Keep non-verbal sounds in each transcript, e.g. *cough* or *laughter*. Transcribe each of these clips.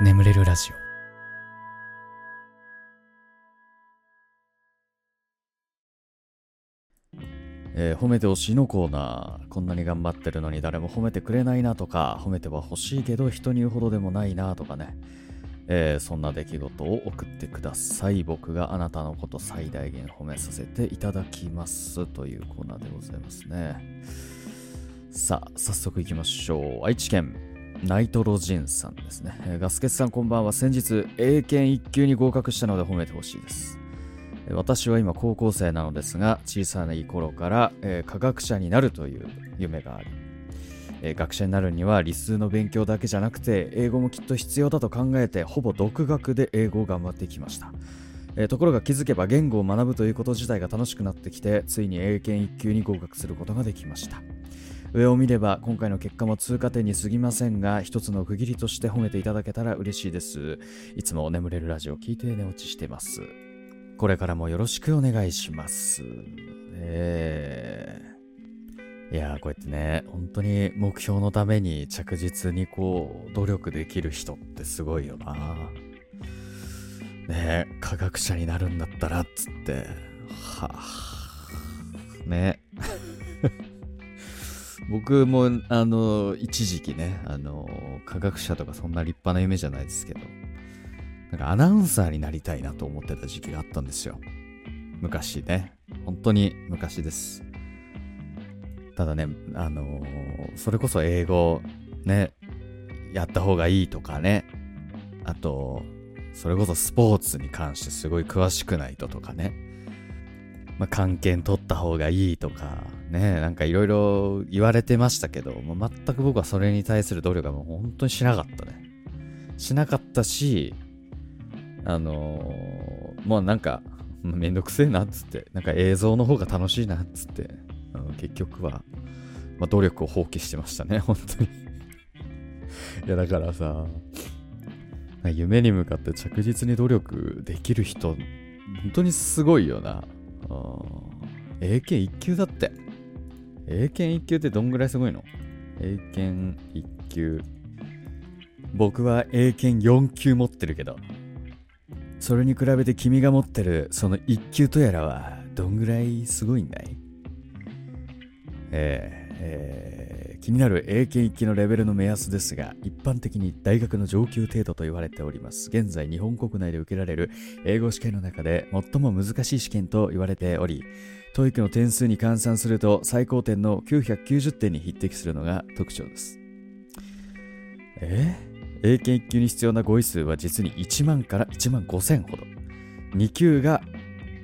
眠れるラジオ。えー褒めてほしいのコーナー。こんなに頑張ってるのに誰も褒めてくれないなとか褒めては欲しいけど人に言うほどでもないなとかね、えーそんな出来事を送ってください。僕があなたのこと最大限褒めさせていただきます。というコーナーでございますね。さあ早速いきましょう。愛知県。ナイトロジンさんですね、えーガスケツさんこんばんは。先日英検1級に合格したので褒めてほしいです。私は今高校生なのですが小さない頃から、えー科学者になるという夢があり、えー学者になるには理数の勉強だけじゃなくて英語もきっと必要だと考えてほぼ独学で英語を頑張ってきました、えーところが気づけば言語を学ぶということ自体が楽しくなってきてついに英検1級に合格することができました。上を見れば今回の結果も通過点に過ぎませんが一つの区切りとして褒めていただけたら嬉しいですいつも眠れるラジオを聞いて寝落ちしてますこれからもよろしくお願いします。えー、いやーこうやってね、本当に目標のために着実にこう、努力できる人ってすごいよな。ねえ科学者になるんだったらっつって、はあ、ね。僕も、あの、一時期ね、あの、科学者とかそんな立派な夢じゃないですけど、なんかアナウンサーになりたいなと思ってた時期があったんですよ。昔ね。本当に昔です。ただね、あのそれこそ英語ね、やった方がいいとかね。あと、それこそスポーツに関してすごい詳しくないととかね。まあ、関係取った方がいいとか、ね、なんかいろいろ言われてましたけど、まあ全く僕はそれに対する努力はもう本当にしなかったね。しなかったし、あのーもうなんか、めんどくせえなっつって、なんか映像の方が楽しいなっつって、あの結局は、まあ、努力を放棄してましたね、*laughs* 本当に。いや、だからさ、夢に向かって着実に努力できる人、本当にすごいよな。うん英検1級だって。英検1級ってどんぐらいすごいの？英検1級。僕は英検4級持ってるけど、それに比べて君が持ってるその1級とやらはどんぐらいすごいんだい？えーえー気になる英検1級のレベルの目安ですが、一般的に大学の上級程度と言われております。現在、日本国内で受けられる英語試験の中で最も難しい試験と言われており、TOEIC の点数に換算すると最高点の990点に匹敵するのが特徴です。え？ー英検1級に必要な語彙数は実に1万から1万5000ほど。2級が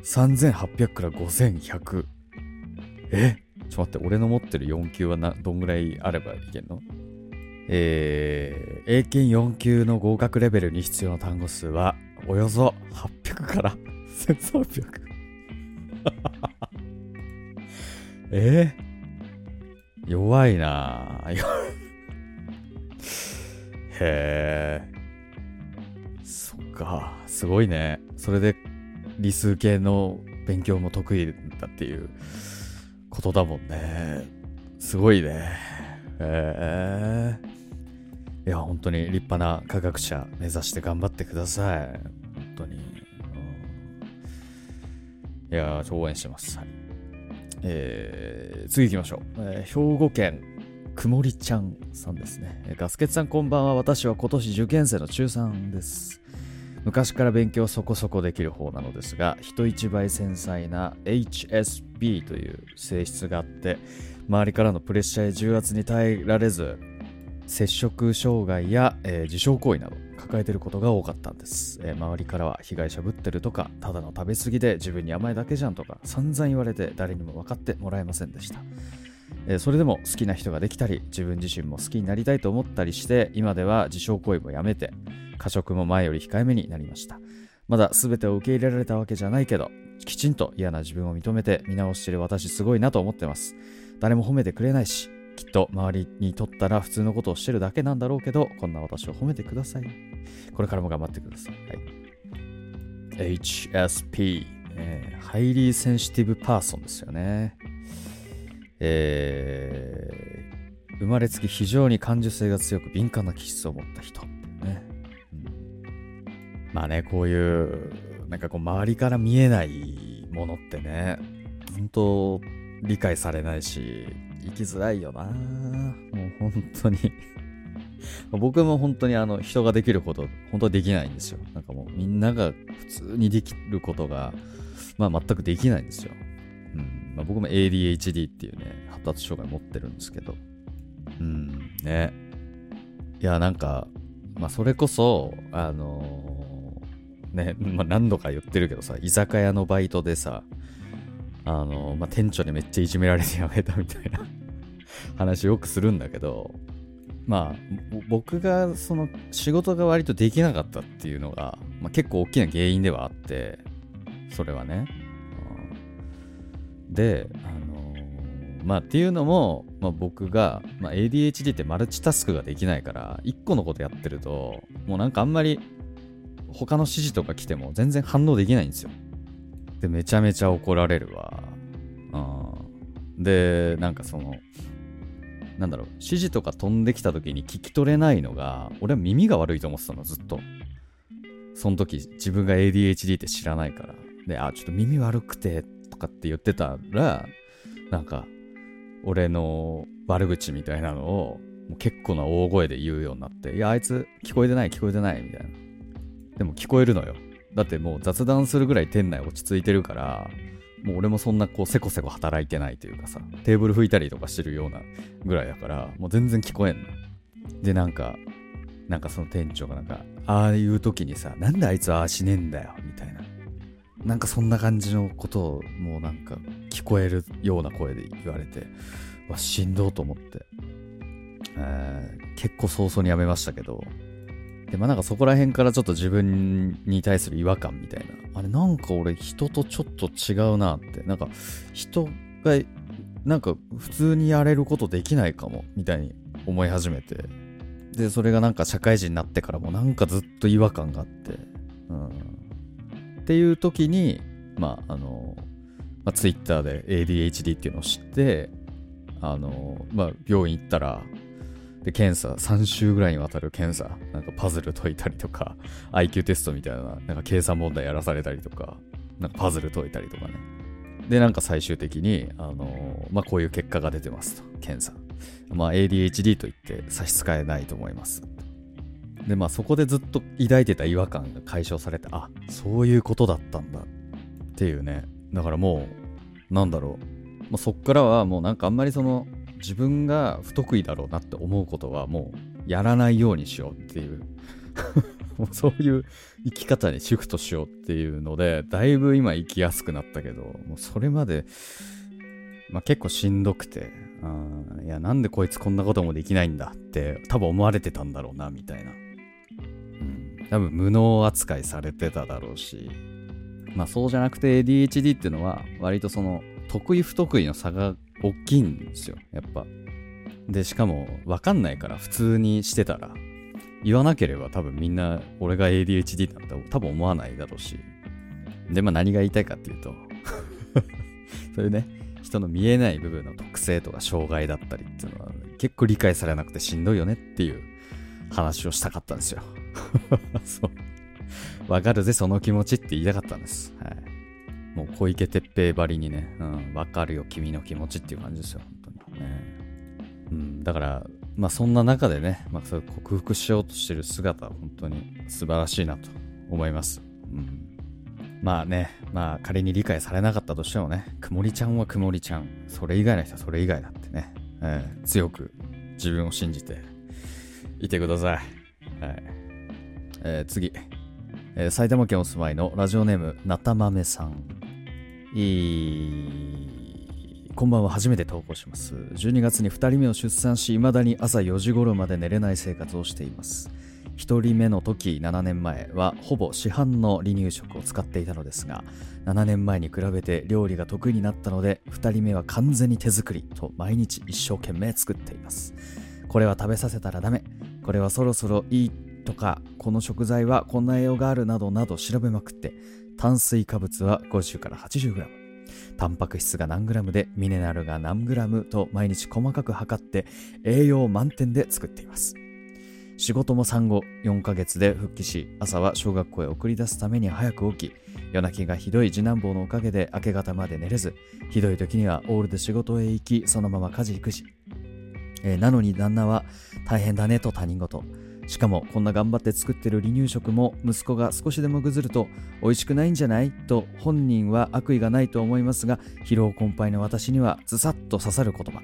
3800から5100。え？ちょっと待って、俺の持ってる4級はなどんぐらいあればいけんの？えー、英検4級の合格レベルに必要な単語数はおよそ800から1300。え？ー、弱いなぁ。*laughs* へえ。そっか。すごいね。それで理数系の勉強も得意だっていうことだもんね。すごいね。へえ。いや、本当に立派な科学者目指して頑張ってください。本当に。うんいや、応援してます。はい。えー、次行きましょう。えー兵庫県くもりちゃんさんですね。ガスケツさんこんばんは。私は今年受験生の中3です。昔から勉強そこそこできる方なのですが、人一倍繊細な HSP という性質があって、周りからのプレッシャーや重圧に耐えられず、摂食障害や、えー自傷行為など抱えていることが多かったんです、えー周りからは被害者ぶってるとかただの食べ過ぎで自分に甘いだけじゃんとか散々言われて誰にも分かってもらえませんでした、えーそれでも好きな人ができたり自分自身も好きになりたいと思ったりして今では自傷行為もやめて過食も前より控えめになりました。まだ全てを受け入れられたわけじゃないけどきちんと嫌な自分を認めて見直してる私すごいなと思ってます。誰も褒めてくれないしと周りにとったら普通のことをしてるだけなんだろうけどこんな私を褒めてください。これからも頑張ってください、はい、HSP、えーハイリーセンシティブパーソンですよね。えー生まれつき非常に感受性が強く敏感な気質を持った人、ね。うん。まあね、こういう、なんかこう、周りから見えないものってね、本当理解されないし、生きづらいよなもう本当に *laughs* 僕も本当にあの、人ができること、本当はできないんですよ。なんかもう、みんなが普通にできることが、まあ全くできないんですよ。うん。まあ、僕も ADHD っていうね、発達障害持ってるんですけど、うん、ね。いや、なんか、まあそれこそ、あのー、ね、まあ何度か言ってるけどさ、居酒屋のバイトでさ、あのー、まあ店長にめっちゃいじめられてやめたみたいな *laughs* 話よくするんだけど、まあ、僕がその仕事が割とできなかったっていうのが、まあ、結構大きな原因ではあって、それはね。で、あのー、まあっていうのも、まあ、僕が、まあ、ADHD ってマルチタスクができないから、1個のことやってると、もうなんかあんまり他の指示とか来ても全然反応できないんですよ。で、めちゃめちゃ怒られるわ。うん。で、なんかその、なんだろう、指示とか飛んできた時に聞き取れないのが、俺は耳が悪いと思ってたの、ずっと。その時、自分が ADHD って知らないから。で、あ、ちょっと耳悪くて、とかって言ってたら、なんか、俺の悪口みたいなのを、もう結構な大声で言うようになって、いや、あいつ聞こえてない、聞こえてない、みたいな。でも聞こえるのよ。だってもう雑談するぐらい店内落ち着いてるから、もう俺もそんなこうせこせこ働いてないというかさ、テーブル拭いたりとかしてるようなぐらいだから、もう全然聞こえんの。で、なんか、なんかその店長がなんか、ああいう時にさ、なんであいつああしねえんだよ、みたいな。なんかそんな感じのことをもうなんか聞こえるような声で言われて、わ、しんどうと思って、えー、結構早々にやめましたけど、で、まあなんかそこら辺からちょっと自分に対する違和感みたいな。あれなんか俺人とちょっと違うなって。なんか人がなんか普通にやれることできないかもみたいに思い始めて。で、それがなんか社会人になってからもなんかずっと違和感があって。うん。っていう時に、まああの、まあ、Twitter で ADHD っていうのを知って、あの、まあ病院行ったら、で、検査、3週ぐらいにわたる検査、なんかパズル解いたりとか、*laughs* IQ テストみたいな、なんか計算問題やらされたりとか、なんかパズル解いたりとかね。で、なんか最終的に、あのー、まあ、こういう結果が出てますと、検査。まあ、ADHD と言って差し支えないと思います。で、まあ、そこでずっと抱いてた違和感が解消されて、あ、そういうことだったんだっていうね。だからもう、なんだろう。まあ、そっからはもうなんかあんまりその、自分が不得意だろうなって思うことはもうやらないようにしようっていう。*laughs* もうそういう生き方にシフトしようっていうので、だいぶ今生きやすくなったけど、もうそれまで、まあ、結構しんどくて、うん、いや、なんでこいつこんなこともできないんだって多分思われてたんだろうな、みたいな。うん、多分無能扱いされてただろうし、まあそうじゃなくて ADHD っていうのは割とその得意不得意の差が大きいんですよ、やっぱ。で、しかも、わかんないから、普通にしてたら、言わなければ多分みんな、俺が ADHD なんて多分思わないだろうし。で、まあ何が言いたいかっていうと *laughs* そういうね、人の見えない部分の特性とか障害だったりっていうのは、結構理解されなくてしんどいよねっていう話をしたかったんですよ。*laughs* そう。わかるぜ、その気持ちって言いたかったんです。はい。もう小池徹平ばりにね、うん、わかるよ、君の気持ちっていう感じですよ、本当にね。うん、だから、まあそんな中でね、まあそれ克服しようとしてる姿は本当に素晴らしいなと思います。うん。まあね、まあ仮に理解されなかったとしてもね、くもりちゃんはくもりちゃん、それ以外の人はそれ以外だってね、えー、強く自分を信じていてください。はい。えー、次。えー、埼玉県お住まいのラジオネームなたまめさんこんばんは。初めて投稿します。12月に2人目を出産し未だに朝4時頃まで寝れない生活をしています。1人目の時7年前はほぼ市販の離乳食を使っていたのですが7年前に比べて料理が得意になったので2人目は完全に手作りと毎日一生懸命作っています。これは食べさせたらダメ。これはそろそろいいとかこの食材はこんな栄養があるなどなど調べまくって炭水化物は50から 80g タンパク質が何グラムでミネラルが何グラムと毎日細かく測って栄養満点で作っています仕事も産後4ヶ月で復帰し、朝は小学校へ送り出すために早く起き、夜泣きがひどい次男坊のおかげで明け方まで寝れず、ひどい時にはオールで仕事へ行き、そのまま家事育児。えー、なのに旦那は大変だねと他人事。しかもこんな頑張って作ってる離乳食も息子が少しでもぐずると美味しくないんじゃないと本人は悪意がないと思いますが疲労困憊の私にはズサッと刺さる言葉。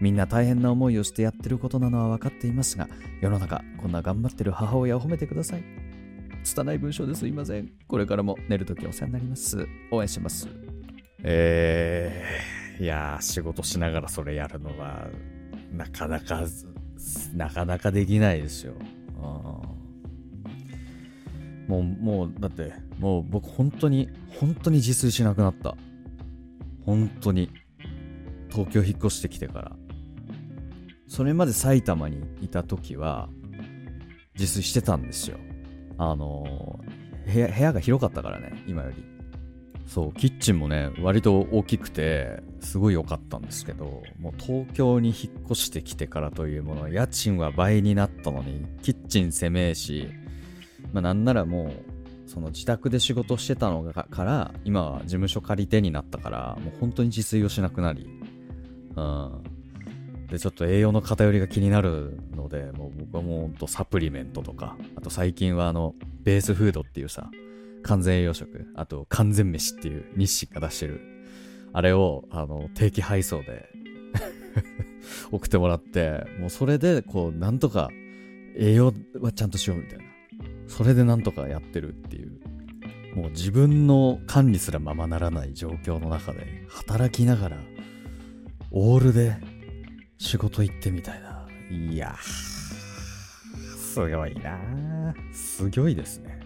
みんな大変な思いをしてやってることなのは分かっていますが世の中こんな頑張ってる母親を褒めてください。拙い文章ですいません。これからも寝るときお世話になります。応援します。えー、いや仕事しながらそれやるのはなかなかなかなかできないですよ。もう、もう、だって、もう僕本当に、本当に自炊しなくなった。本当に。東京引っ越してきてから。それまで埼玉にいた時は、自炊してたんですよ。あの部屋、部屋が広かったからね、今より。そう、キッチンもね、割と大きくて、すごい良かったんですけど、もう東京に引っ越してきてからというもの、家賃は倍になったのに、キッチン狭えし、まあなんならもう、その自宅で仕事してたのから、今は事務所借り手になったから、もう本当に自炊をしなくなり、うん。で、ちょっと栄養の偏りが気になるので、もう僕はもうほんとサプリメントとか、あと最近はあの、ベースフードっていうさ、完全栄養食、あと完全飯っていう日清が出してる、あれを、あの、定期配送で *laughs* 送ってもらって、もうそれで、こう、なんとか栄養はちゃんとしようみたいな。それでなんとかやってるっていう。もう自分の管理すらままならない状況の中で、働きながら、オールで仕事行ってみたいな。いやすごいなすごいですね。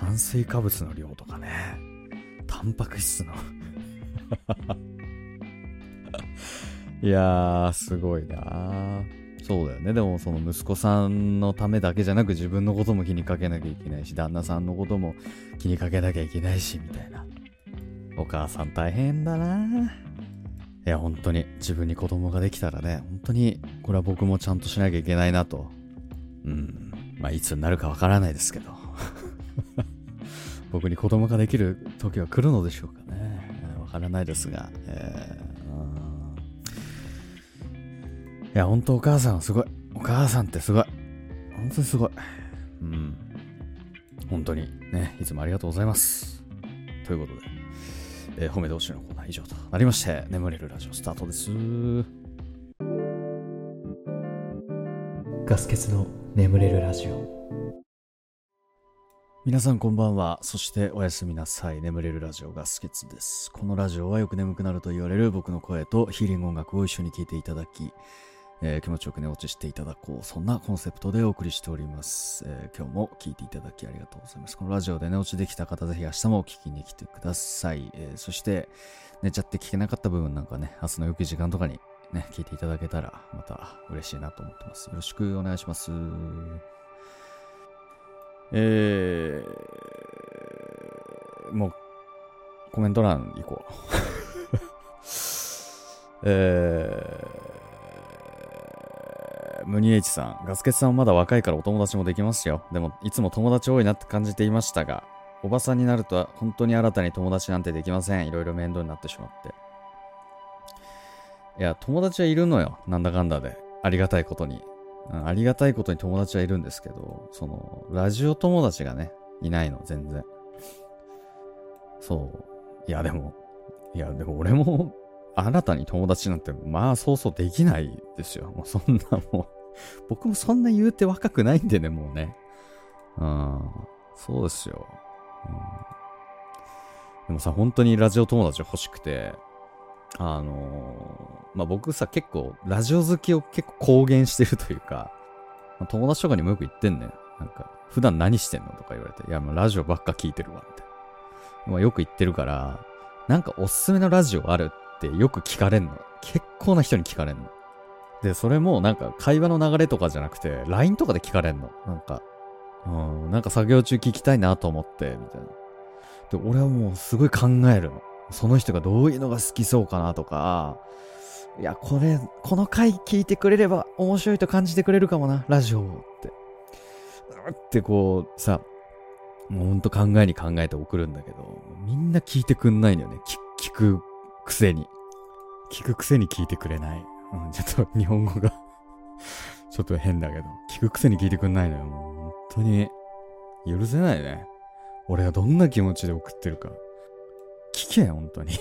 炭水化物の量とかね、タンパク質の *laughs* いやー、すごいなそうだよね。でも、その息子さんのためだけじゃなく自分のことも気にかけなきゃいけないし、旦那さんのことも気にかけなきゃいけないし、みたいな。お母さん大変だないや、本当に自分に子供ができたらね、本当にこれは僕もちゃんとしなきゃいけないなと。うん。まあ、いつになるかわからないですけど。僕に子供ができる時は来るのでしょうかね。わからないですが。えー、いや、本当お母さんはすごい。お母さんってすごい。本当にすごい。うん。本当にね、いつもありがとうございます。ということで、えー、褒め同士のコーナー以上となりまして、眠れるラジオスタートです。ガス欠の眠れるラジオ。皆さんこんばんは。そしておやすみなさい。眠れるラジオガスケツです。このラジオはよく眠くなると言われる僕の声とヒーリング音楽を一緒に聴いていただき、えー、気持ちよく寝落ちしていただこう。そんなコンセプトでお送りしております、えー、今日も聴いていただきありがとうございます。このラジオで寝落ちできた方、ぜひ明日も聞きに来てください。えー、そして寝ちゃって聞けなかった部分なんかね、明日の良き時間とかにね、聞いていただけたらまた嬉しいなと思ってます。よろしくお願いします。えー、もう、コメント欄行こう。*laughs* えー、ムニエイチさん、ガスケツさんはまだ若いからお友達もできますよ。でも、いつも友達多いなって感じていましたが、おばさんになるとは本当に新たに友達なんてできません。いろいろ面倒になってしまって。いや、友達はいるのよ。なんだかんだで。ありがたいことに。ありがたいことに友達はいるんですけど、その、ラジオ友達がね、いないの、全然。そう。いや、でも、いや、でも俺も、新たに友達なんて、まあ、そうそうできないですよ。もうそんなもう僕もそんな言うて若くないんでね、もうね。うん、そうですよ。うん、でもさ、本当にラジオ友達欲しくて、あのー、まあ、僕さ、結構、ラジオ好きを結構公言してるというか、まあ、友達とかにもよく言ってんねん。なんか、普段何してんのとか言われて、いや、もうラジオばっか聞いてるわ、みたいな。まあ、よく言ってるから、なんかおすすめのラジオあるってよく聞かれんの。結構な人に聞かれんの。で、それもなんか会話の流れとかじゃなくて、LINE とかで聞かれんの。なんか、うん、なんか作業中聞きたいなと思って、みたいな。で、俺はもうすごい考えるの。その人がどういうのが好きそうかなとか、いや、これ、この回聞いてくれれば面白いと感じてくれるかもな、ラジオをって。うってこう、さ、もうほんと考えに考えて送るんだけど、みんな聞いてくんないんだよね。聞くくせに。聞くくせに聞いてくれない。うん、ちょっと日本語が *laughs* ちょっと変だけど、聞くくせに聞いてくんないのよ。もう本当に、許せないね。俺がどんな気持ちで送ってるか。聞け、本当に。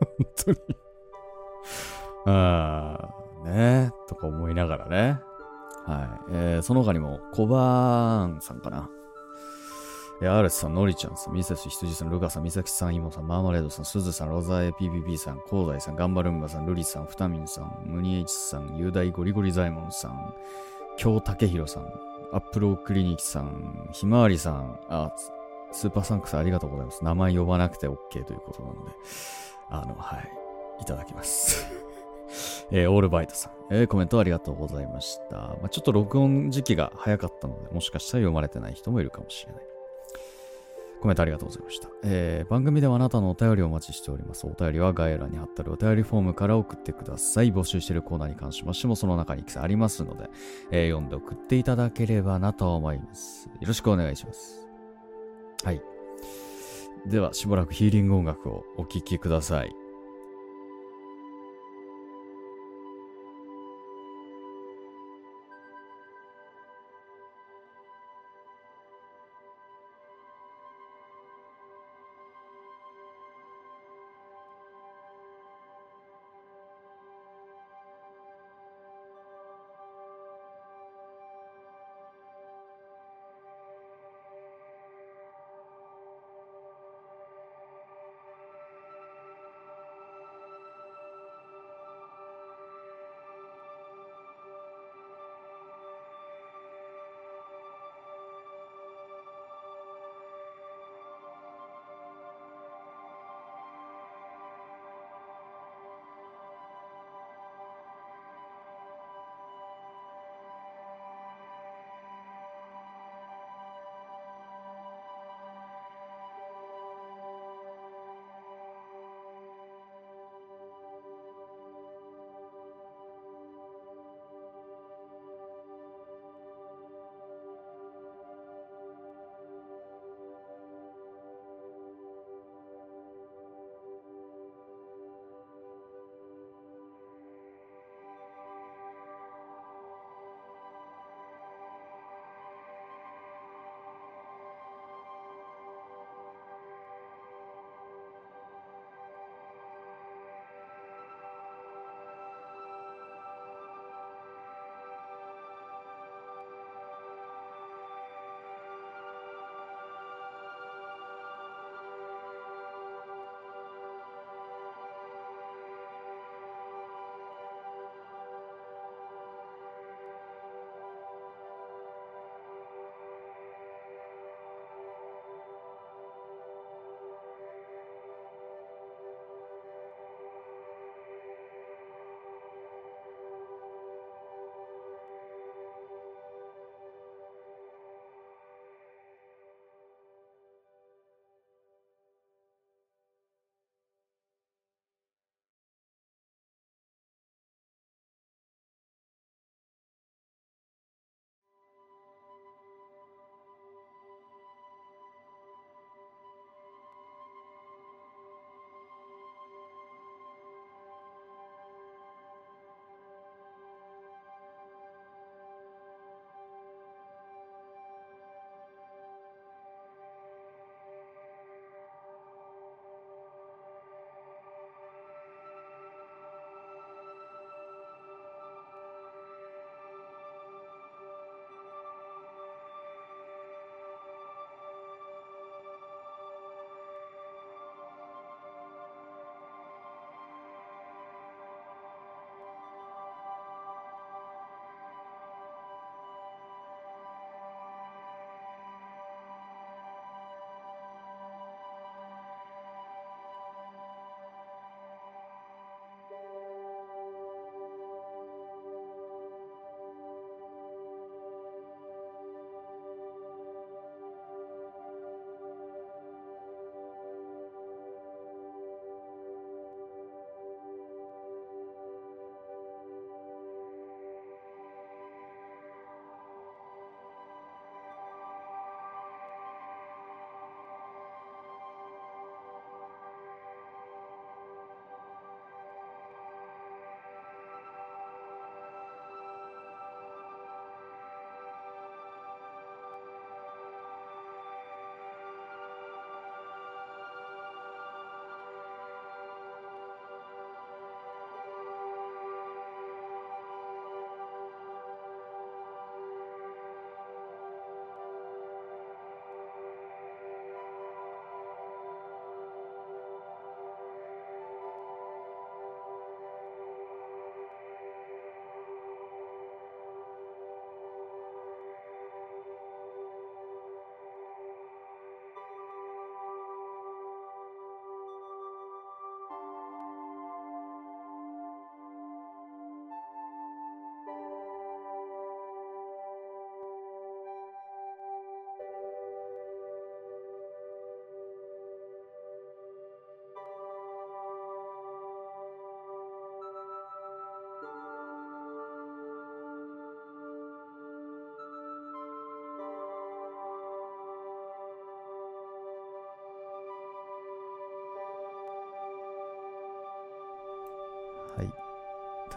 本当にああ、ねとか思いながらね。はい。えー、その他にも、コバーンさんかな。えー、アレスさん、ノリちゃんさん、ミセス羊さん、ルカさん、ミサキさん、イモさん、マーマレードさん、スズさん、ロザエ PPP さん、コウダイさん、ガンバルンバさん、ルリさん、フタミンさん、ムニエイチさん、ユダイゴリゴリザイモンさん、京武宏さん、アップロークリニックさん、ひまわりさん、あ、スーパーサンクスありがとうございます。名前呼ばなくて OK ということなので、あの、はい、いただきます。*laughs* えー、オールバイトさん、えー、コメントありがとうございました。まあ、ちょっと録音時期が早かったので、もしかしたら読まれてない人もいるかもしれない。コメントありがとうございました。えー、番組ではあなたのお便りをお待ちしております。お便りは概要欄に貼ってあるお便りフォームから送ってください。募集しているコーナーに関しましても、その中にありますので、えー、読んで送っていただければなと思います。よろしくお願いします。はい。では、しばらくヒーリング音楽をお聴きください。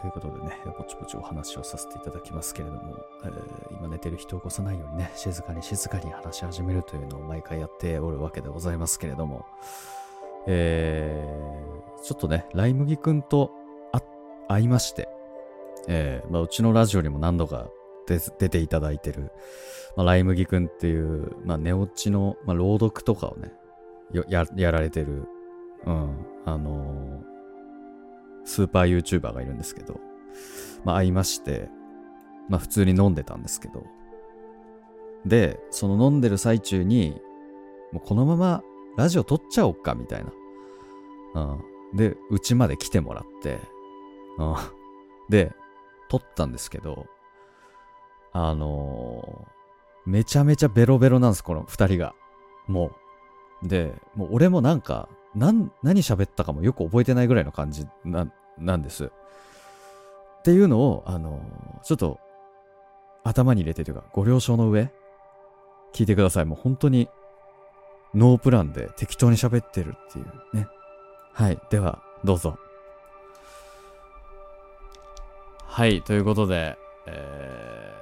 ということでね、ぼちぼちお話をさせていただきますけれども、えー今寝てる人を起こさないようにね、静かに静かに話し始めるというのを毎回やっておるわけでございますけれども、えー、ちょっとね、ライ麦くんと会いまして、えーまあ、うちのラジオにも何度か出ていただいてる、まあ、ライ麦くんっていう、まあ、寝落ちの、まあ、朗読とかをね、やられてる、うん、あのスーパー YouTuber がいるんですけど、まあ、会いまして、まあ、普通に飲んでたんですけど、で、その飲んでる最中に、もうこのままラジオ撮っちゃおっか、みたいな。うん。で、うちまで来てもらって、うん。で、撮ったんですけど、あのーめちゃめちゃベロベロなんです、この二人が。もう。で、もう俺もなんか、なん、何喋ったかもよく覚えてないぐらいの感じな、なんです。っていうのを、あのちょっと、頭に入れてというか、ご了承の上、聞いてください。もう本当に、ノープランで適当に喋ってるっていうね。はい。では、どうぞ。はい。ということで、え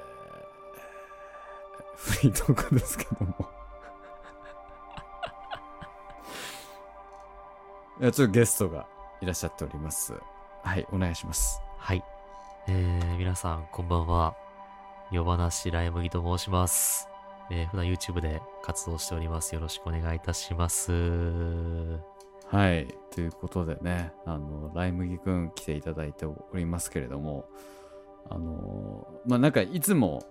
ー、*laughs* フリートークですけども。*laughs* いや、ちょっとゲストがいらっしゃっております。はい。お願いします。はい。えー、皆さん、こんばんは。夜話ライ麦と申します。えー、普段 YouTube で活動しております。よろしくお願いいたします。はい。ということでね、あの、ライ麦くん来ていただいておりますけれども、あの、まあ、なんかいつも、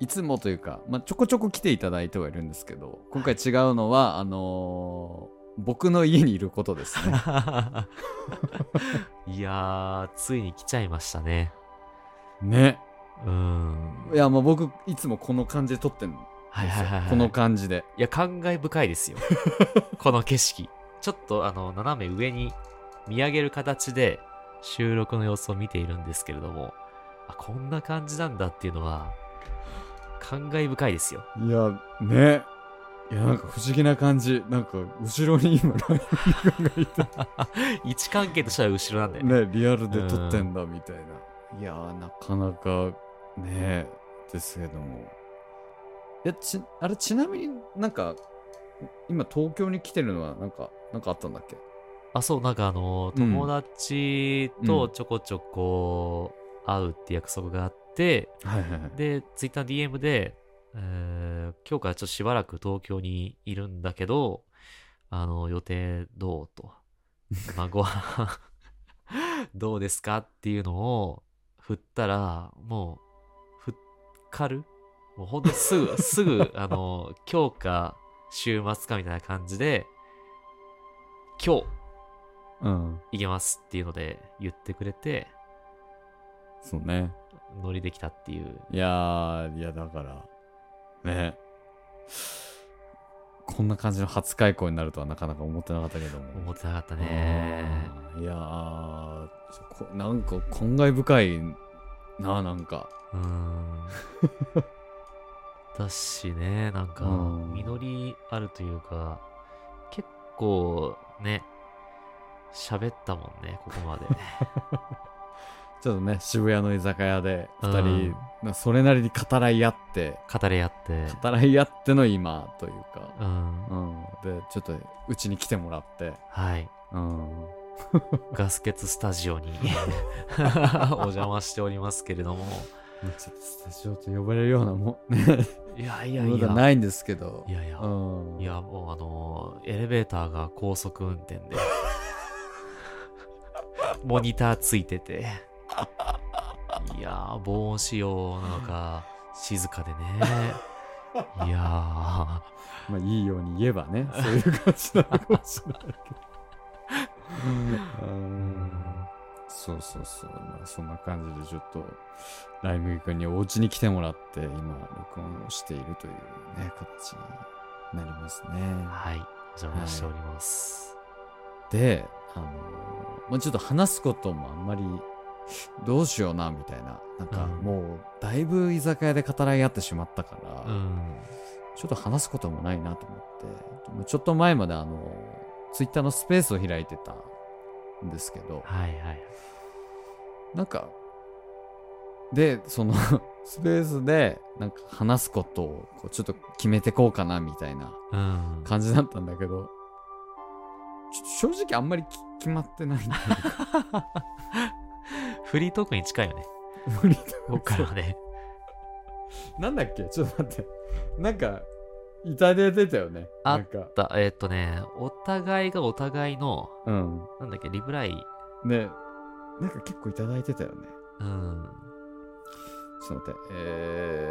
いつもというか、まあ、ちょこちょこ来ていただいてはいるんですけど、今回違うのは、あの僕の家にいることですね。*laughs* いやー、ついに来ちゃいましたね。ね。うーん。いや、もう僕、いつもこの感じで撮ってんの。はいはいはい、はい。この感じで。いや、感慨深いですよ。*laughs* この景色。ちょっと、あの、斜め上に見上げる形で収録の様子を見ているんですけれども、あ、こんな感じなんだっていうのは、感慨深いですよ。いや、ね。いや、なんか不思議な感じ。なんか、後ろに今、ライ麦くんがいて。*laughs* 位置関係としては後ろなんだよね。ね、リアルで撮ってんだみたいな。いやー、なかなかね、ですけども。いや、ち、あれ、ちなみになんか、今東京に来てるのはなんか、なんかあったんだっけ？あ、そう、なんかあの、うん友達とちょこちょこ会うって約束があって、はいはいはい。で、ツイッター DM で、えー今日からちょっとしばらく東京にいるんだけど、あの、予定どうと。*laughs* まあ、ご飯 *laughs* どうですかっていうのを振ったら、もう、ふっかる？もうほんとすぐ、*laughs* すぐ、あの、今日か週末かみたいな感じで、今日うん。行けますっていうので言ってくれて、そうね。乗りできたっていう。いやー、いや、だから、ね。こんな感じの初開講になるとはなかなか思ってなかったけども。思ってなかったね。うんいやーこなんか感慨深いななんかうーん。だしね、なんか、うん実りあるというか、結構ね、喋ったもんね、ここまで。*laughs* ちょっとね渋谷の居酒屋でうん2人、なそれなりに語らい合って語り合って。語らい合っての今というか、うん。うん、でちょっとうちに来てもらって、はい。うん、ガス欠スタジオに *laughs* お邪魔しておりますけれども。ちょっとスタジオと呼ばれるようなもんいやいやいや。ないんですけどいやいや。うん、いや、もうあのーエレベーターが高速運転で、*laughs* モニターついてて、*laughs* いやー、防音仕様なのか、静かでね。*laughs* いやまあいいように言えばねそういう感じなのかもしれないけどうー、ん *laughs* そうそうそう、まあ、そんな感じでちょっとライムギ君にお家に来てもらって今録音をしているというね形になりますねはい、お邪魔しております。であのまあ、ちょっと話すこともあんまりどうしようなみたいななんかうんもうだいぶ居酒屋で語らい合ってしまったから、うん。ちょっと話すこともないなと思ってちょっと前まであのツイッターのスペースを開いてたんですけどはいはい。なんかでその *laughs* スペースでなんか話すことをこうちょっと決めてこうかなみたいなうん。感じだったんだけど正直あんまりき決まってない *laughs* フリートークに近いよね。無理だ僕からはね。なんだっけ？ちょっと待って。なんかいただいてたよね。あなんか。だえーっとね、お互いがお互いの、うん。なんだっけ、リプライ、でなんか結構いただいてたよね。うん。ちょっと待って。え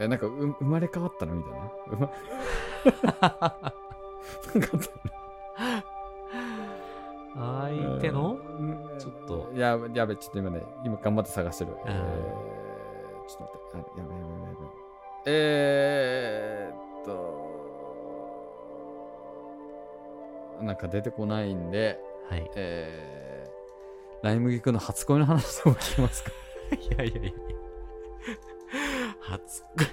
ー、えなんかう生まれ変わったの？みたいな。*laughs* なんかあった相手の？うん。ちょっと。いややべちょっと今ね今頑張って探してる、ん。えー、ちょっと待って。あやべやべやべやべ。えー、っとなんか出てこないんではい。えー、ライ麦くんの初恋の話でも聞きますか？*laughs* いやいやいや。初恋。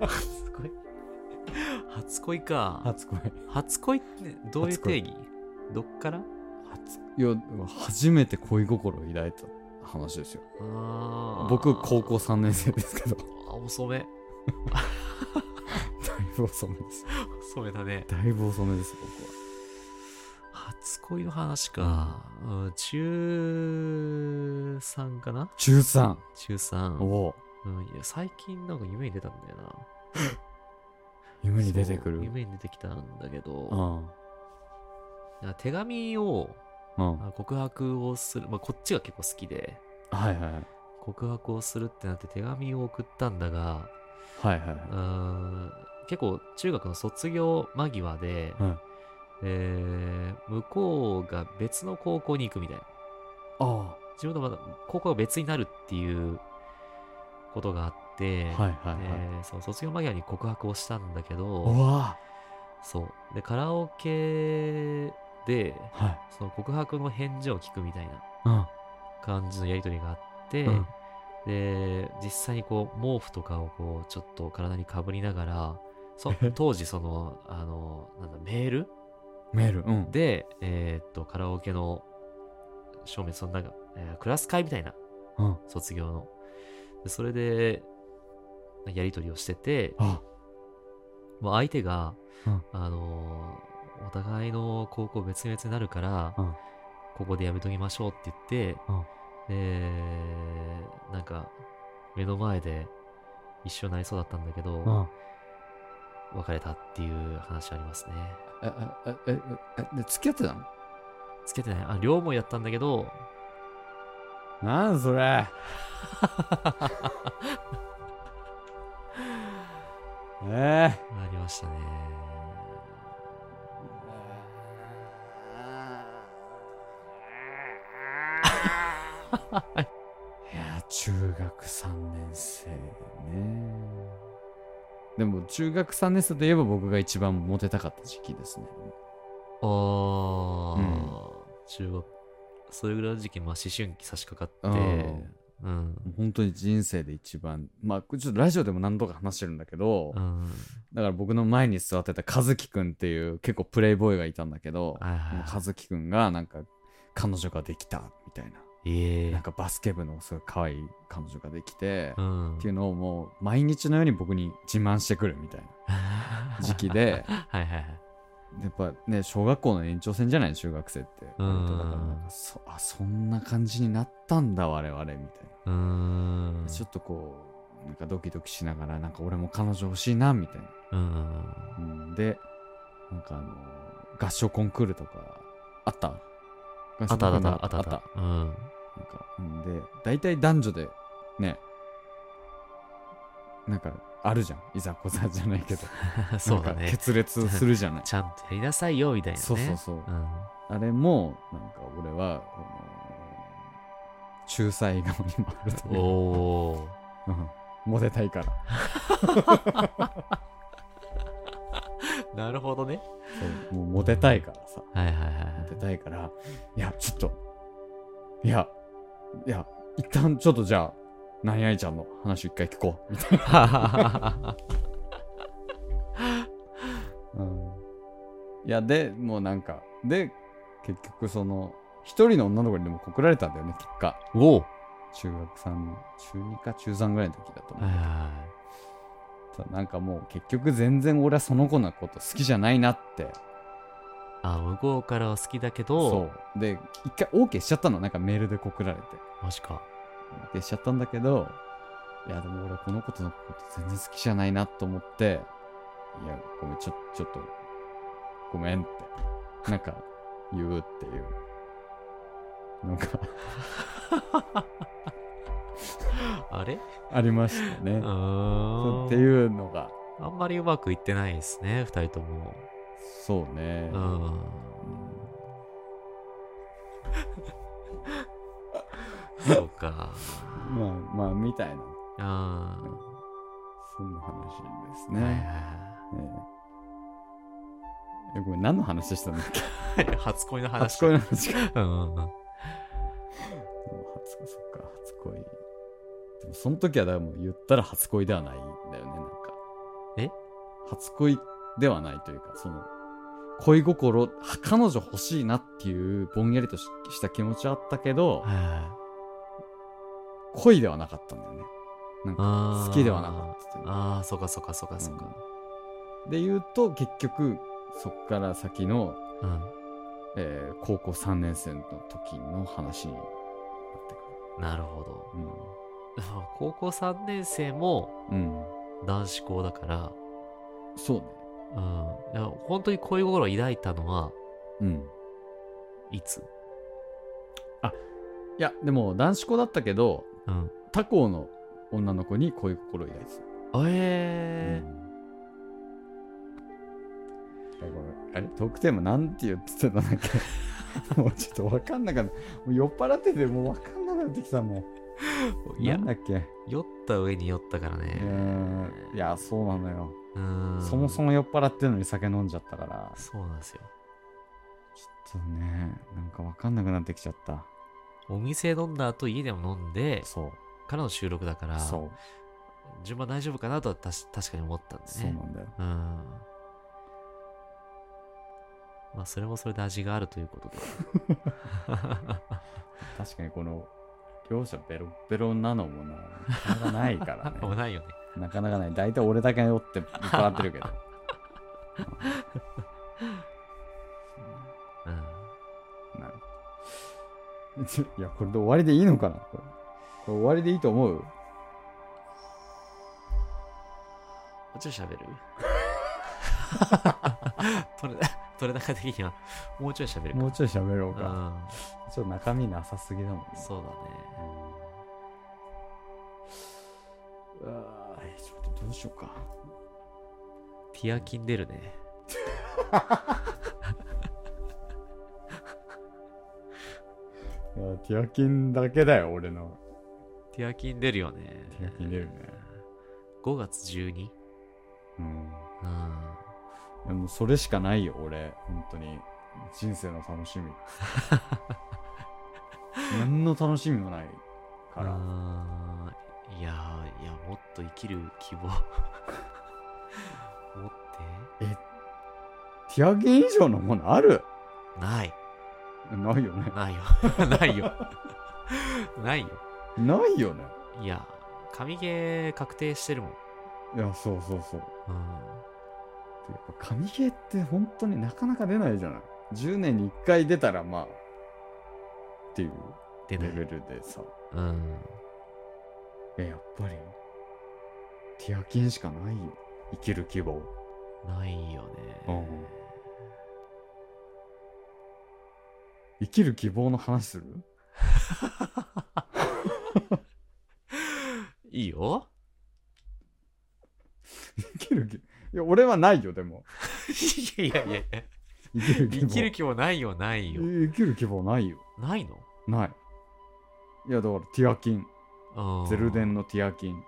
初恋？初恋か。初恋。初恋ってどういう定義？どっから？初いや初めて恋心を抱いた話ですよ。僕高校3年生ですけど。だいあ、遅め。*laughs* ぶ遅めです。遅めだね。だいぶ遅めです僕は。初恋の話か。うん、中3かな？中3中3。おお。うん、いや最近なんか夢に出たんだよな。*laughs* 夢に出てくる。夢に出てきたんだけど、うん。手紙をうん。あ告白をする、まあ、こっちが結構好きで、はいはいはい。告白をするってなって手紙を送ったんだが、はいはいうーん結構中学の卒業間際で、はいえー向こうが別の高校に行くみたいな。あ自分とまだ高校が別になるっていうことがあって、あはいはいはい。えーそう卒業間際に告白をしたんだけうど、わ。そう。で、カラオケで、はい。その告白の返事を聞くみたいなうん。感じのやりとりがあって、うん。で、実際にこう、毛布とかをこう、ちょっと体にかぶりながら、そ当時その、あの、なんだ、メール？メールうん。で、えーっと、カラオケの照明、そんか、えークラス会みたいな、うん。卒業の。でそれで、やりとりをしてて、あ。もう相手が、うん。あのーお互いの高校別々になるから、うんここでやめときましょうって言って、うんで、なんか、目の前で一緒になりそうだったんだけど、うん別れたっていう話ありますね。えええええで付き合ってたの？つけてない。あ、両思いやったんだけど、なんそれ *laughs* ええありましたね。*laughs* いや中学3年生ねでも中学3年生といえば僕が一番モテたかった時期ですね。あー、うん。中学、それぐらいの時期、まあ思春期差し掛かって、うん。うん。本当に人生で一番まあちょっとラジオでも何度か話してるんだけど、うん。だから僕の前に座ってた和樹くんっていう結構プレイボーイがいたんだけど、はいはいはい。和樹くんがなんか彼女ができたみたいな、ええなんかバスケ部のすごい可愛い彼女ができて、うん。っていうのをもう毎日のように僕に自慢してくるみたいな *laughs* 時期ではいはいはい。やっぱね小学校の延長線じゃない中学生ってうん割とだからなんかそあそんな感じになったんだ我々みたいな、うーん。ちょっとこうなんかドキドキしながらなんか俺も彼女欲しいなみたいなうん。うんで、なんかあの合唱コンクールとかあった？合あったあったあったあったあった。うん。なんか、うんで、大体男女で、ね、なんかあるじゃん。いざこざじゃないけど。*laughs* そうだね。決裂するじゃない。ちゃんとやりなさいよ、みたいなね。そうそうそう。うん。あれも、なんか俺は、あの仲裁側に回ると。おー。うんモテたいから。*laughs* なるほどね。そうもうモテたいからさ。はいはいはいモテたいから、いや、ちょっと、いや、いや、一旦ちょっとじゃあ、何々ちゃんの話を一回聞こう。みたいな。*laughs* うん、いや、で、もうなんか、で、結局その、一人の女の子にでも告られたんだよね、結果。おお中学3、中2か中3ぐらいの時だと思う。なんかもう結局全然俺はその子のこと好きじゃないなって。あ、向こうからは好きだけど、そう。で、一回 OK しちゃったの。なんかメールで告られて。マジか。OK しちゃったんだけど、いやでも俺この子とのこと全然好きじゃないなと思って、いや、ごめん、ちょ、ちょっと、ごめんって、なんか言うっていう。なんか *laughs* あれ？ありましたね。っていうのが、あんまりうまくいってないですね、二人とも。そうね。うん。うんそうか。まあまあ、みたいな、あそんな話ですあ。はいはいね。えええごめん、何の話したんだっけ？はい。初恋の話。初恋の話か。うんうんうん。初恋、そっか、初恋。でも、その時は、だからもう言ったら初恋ではないんだよね、なんか。え？初恋ではないというか、その、恋心、彼女欲しいなっていうぼんやりとしした気持ちはあったけど、恋ではなかったんだよね。なんか、好きではなかった。ああ、そうかそうかそうかそうか。で言うと、結局、そっから先の、うん。えー高校3年生の時の話になってくなるほど。る。高校3年生もうん。うん。男子校だから、そうね。うん。いや本当に恋心を抱いたのは、うん。いつ？いや、でも男子校だったけど、うん。他校の女の子に恋心を抱いてた。えあこれあれトークテーマなんて言ってたんだっけもうちょっとわかんなかった。もう酔っ払っててもうわかんなくなってきたもん。ー、*laughs* いやなん、だっけ？酔った上に酔ったからうね。いや、そうなのよ。そもそも酔っ払ってるのに酒飲んじゃったから、そうなんですよ。ちょっとね、なんかわかんなくなってきちゃった。お店飲んだ後家でも飲んで。からの収録だから。順番大丈夫かなとはたし確かに思ったんでね。そうなんだよ。うん。まあ、それもそれで味があるということで。*laughs* 確かにこの、両者ベロッベロなのもな、なかなかないからね。*laughs* もうないよね。なかなかない。大体俺だけ酔って酔ってるけど。*laughs* うん。なる *laughs* いや、これで終わりでいいのかな？これこれ終わりでいいと思う？もうちょい喋る？取れ、取れ高的には、もうちょい喋るか。もうちょい喋ろううか。ん。ちょっと中身なさすぎだもんね。そうだね。うん。うわーちょっとどうしようか。ティアキン出るね。いや、ティアキンだけだよ、俺の。ティアキン出るよね。ティアキン出るね。5月 12? うん。うん。でもそれしかないよ、俺。本当に。人生の楽しみ。*laughs* 何の楽しみもないから。いやー、いや、もっと生きる希望。*laughs* 持って？ティアキン以上のものある？ない。ないよね。ないよ。*laughs* ないよ。ないよ。ないよね。いや、神ゲー確定してるもん。いや、そうそうそう。うん。やっぱ神ゲーって本当になかなか出ないじゃない。10年に1回出たらまあ、っていう。レベルでさ。うん。え、やっぱり、ティアキンしかないよ。生きる希望。ないよね。生きる希望の話する？*laughs* いいよ。生きる希いや、俺はないよ、でも。*laughs* いやいやいや。生きる希望。生きる気もないよ、ないよ。生きる希望ないよ。ないの？ない。いや、だからティアキン。うんゼルデンのティアキン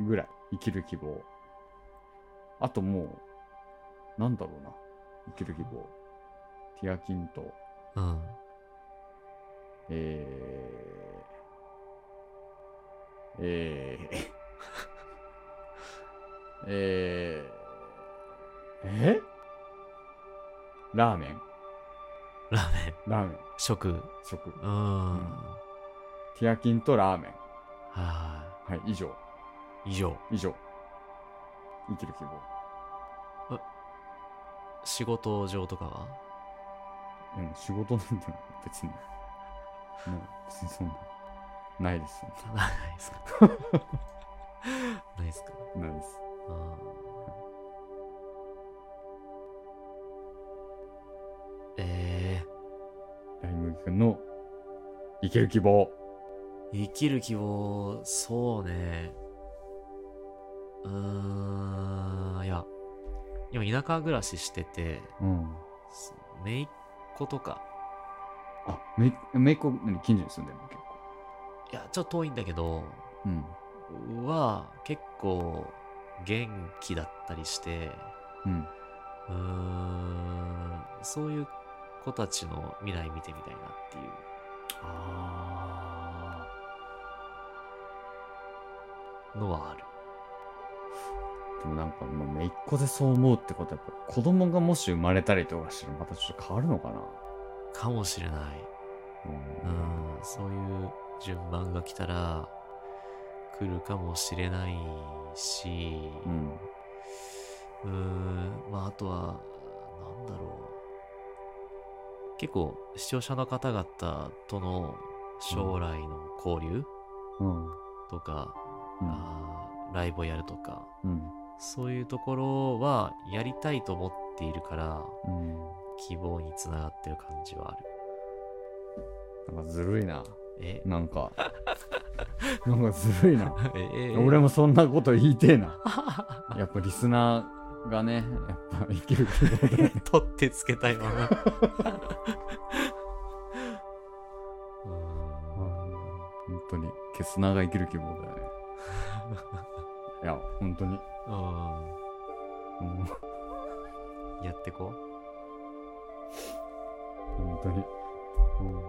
ぐらい。生きる希望。あともう、なんだろうな。生きる希望。ティアキンと、うん。うん。えー、えー、*laughs* えー、えラーメン。ラーメン。ラーメン。食。食。うん。ん。ティアキンとラーメン。ははい。以上。い。以上。以上。生きる希望。仕事上とかは？うん仕事なんて別に、ね、別にそんな。ないです。*laughs* ないですか？*laughs* ないですか？ないです。えくんの生きる希望。ー、生きる希望、そうね。うーん、いや、今田舎暮らししてて、うん。姪っ子とか、あめめいっ子何近所に住んでるの？結構。いや、ちょっと遠いんだけど、うん。は結構元気だったりして、うん。うーん、そういう子たちの未来見てみたいなっていう。あのはある。ーでもなんかもうめいっ子でそう思うってことはやっぱ子供がもし生まれたりとかしたらまたちょっと変わるのかな？かもしれない。ううん、そういう順番が来たら、来るかもしれないし、うんうーん、まああとは、なんだろう。結構、視聴者の方々との将来の交流うんとか、うん。あーライブをやるとか、うん。そういうところはやりたいと思っているから、うん。希望につながってる感じはある。なんかずるいな。え？なんか。なんかずるいな。*laughs* え。俺もそんなこと言いてえな。*laughs* やっぱリスナーがねやっぱ *laughs* *laughs* 生きる希望だよね取ってつけたいまま。うーん本当にケスナーが生きる希望だよねいや本当に、うんうんやってこ本当に。うん。や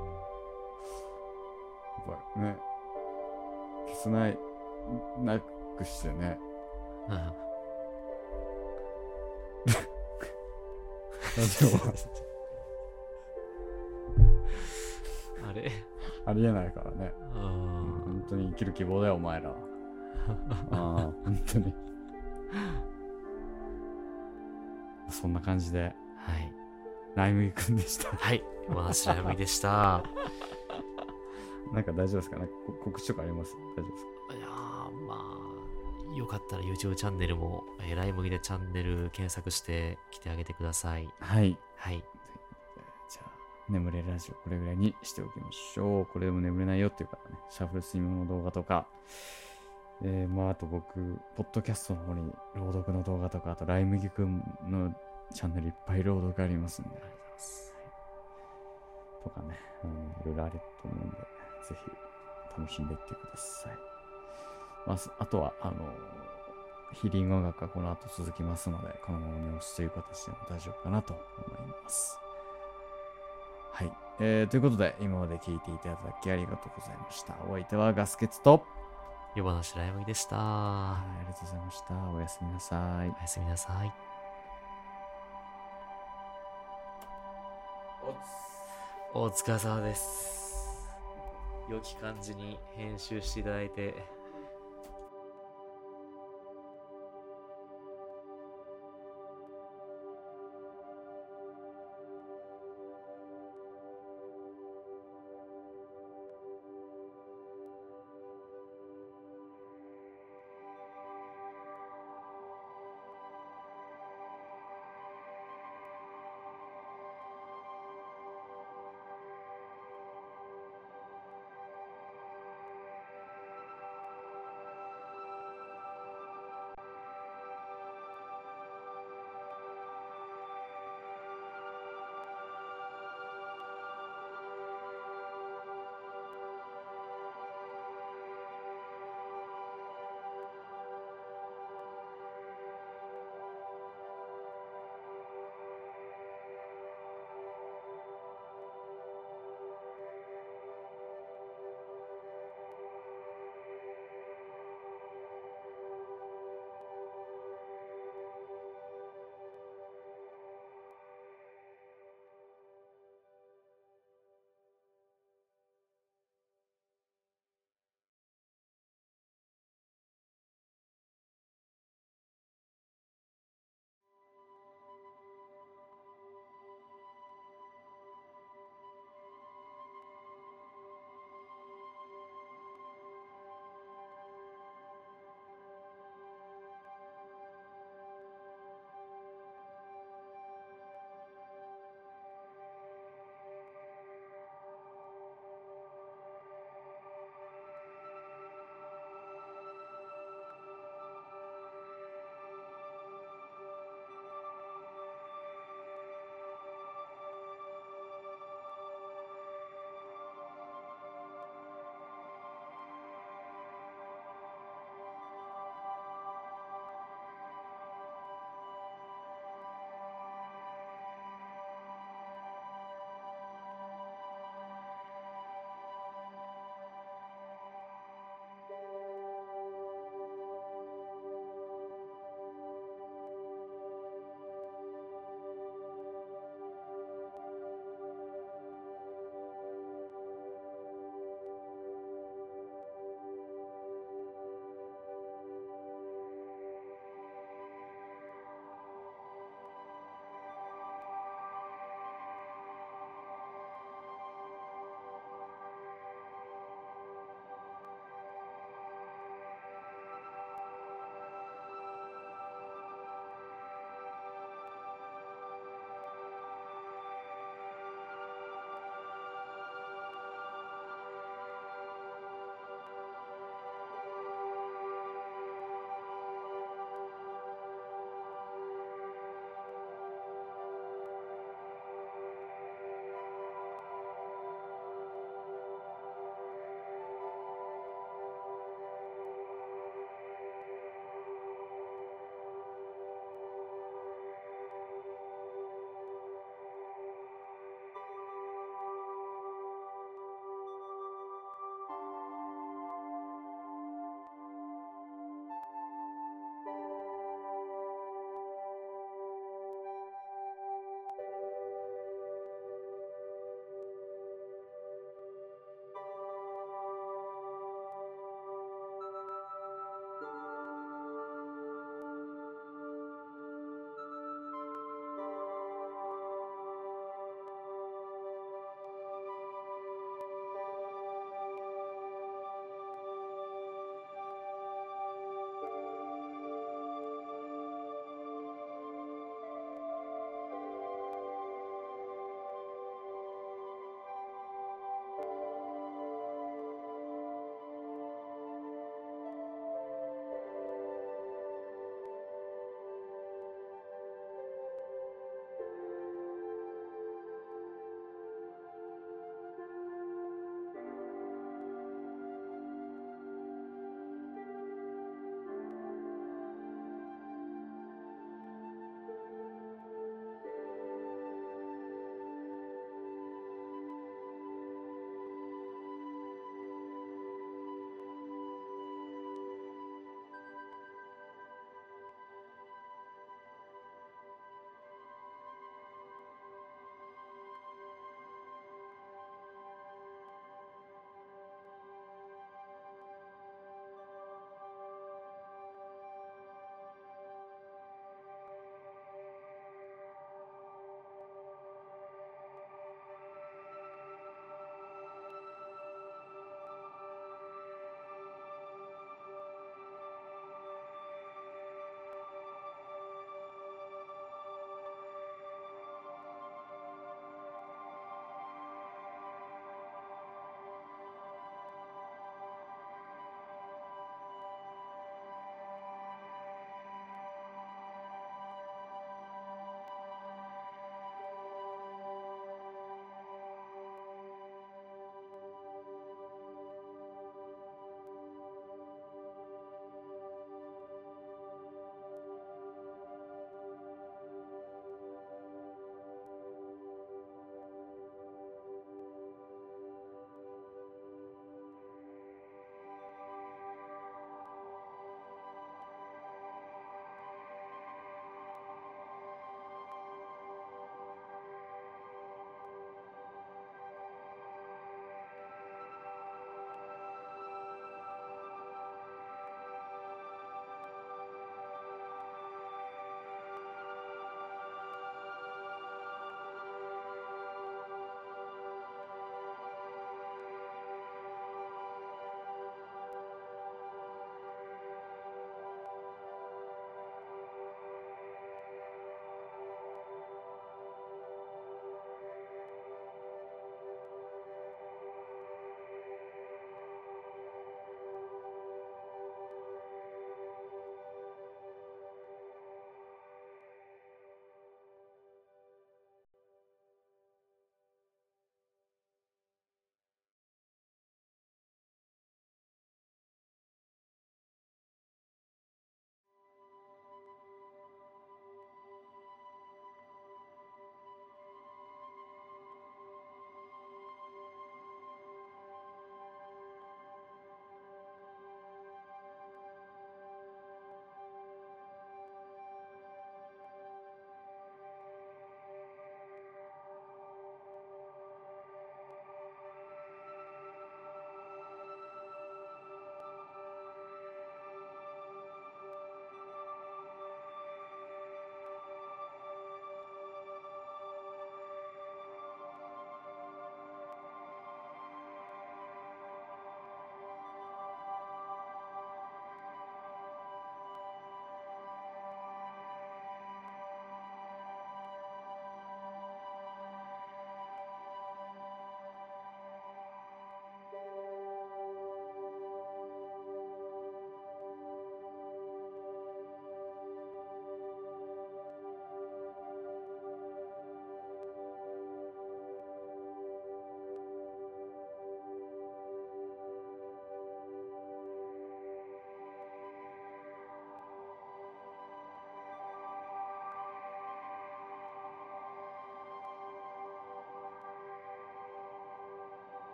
っぱね、消せない、なくしてね。う。うんあれ？ありえないからね。うん本当に生きる希望だよ、お前ら。*laughs* ああ、本当に。そんな感じで、はい。ライムギくんでした。はい。お話らみでした。なんか大丈夫ですか？なんかこ告知とかあります？大丈夫ですか？いやーまあ、よかったら YouTube チャンネルも、えーライ麦でチャンネル検索して来てあげてください。はい。はい。じゃあ、眠れるラジオこれぐらいにしておきましょう。これでも眠れないよっていう方ね、シャッフル睡眠の動画とか、えー、まああと僕、ポッドキャストの方に朗読の動画とか、あとライ麦くんのチャンネルいっぱい朗読ありますんで、ありがとうございます。とかね、うん、いろいろあると思うんで、ぜひ楽しんでいってください。まあ、すあとは、あの、ヒーリング音楽がこの後続きますので、このまま寝落ちという形でも大丈夫かなと思います。はい。えー、ということで、今まで聞いていただきありがとうございました。お相手はガスケツと、夜話ライ麦でした。はい、ありがとうございました。おやすみなさい。おやすみなさい。お疲れ様です。良き感じに編集していただいて